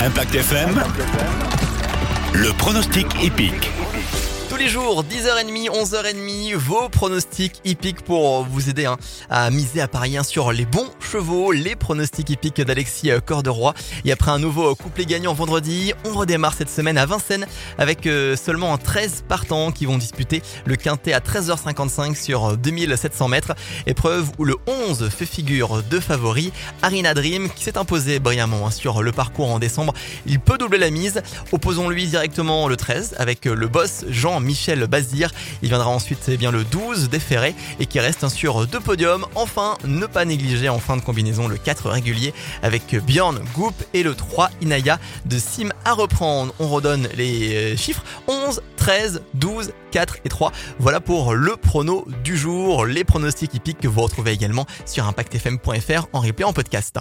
Impact FM, le pronostic épique. Tous les jours, 10h30, 11h30, vos pronostics hippiques pour vous aider hein, à miser à hein, sur les bons chevaux, les pronostics hippiques d'Alexis Corderoy. Et après un nouveau couplet gagnant vendredi, on redémarre cette semaine à Vincennes avec euh, seulement 13 partants qui vont disputer le quintet à 13h55 sur 2700 mètres. Épreuve où le 11 fait figure de favori. Arina Dream qui s'est imposé brillamment hein, sur le parcours en décembre. Il peut doubler la mise. Opposons-lui directement le 13 avec le boss Jean Michel Bazir. Il viendra ensuite eh bien, le 12 déféré et qui reste sur deux podiums. Enfin, ne pas négliger en fin de combinaison le 4 régulier avec Bjorn Goop et le 3 Inaya de Sim à reprendre. On redonne les euh, chiffres 11, 13, 12, 4 et 3. Voilà pour le prono du jour, les pronostics hippiques que vous retrouvez également sur impactfm.fr en replay en podcast.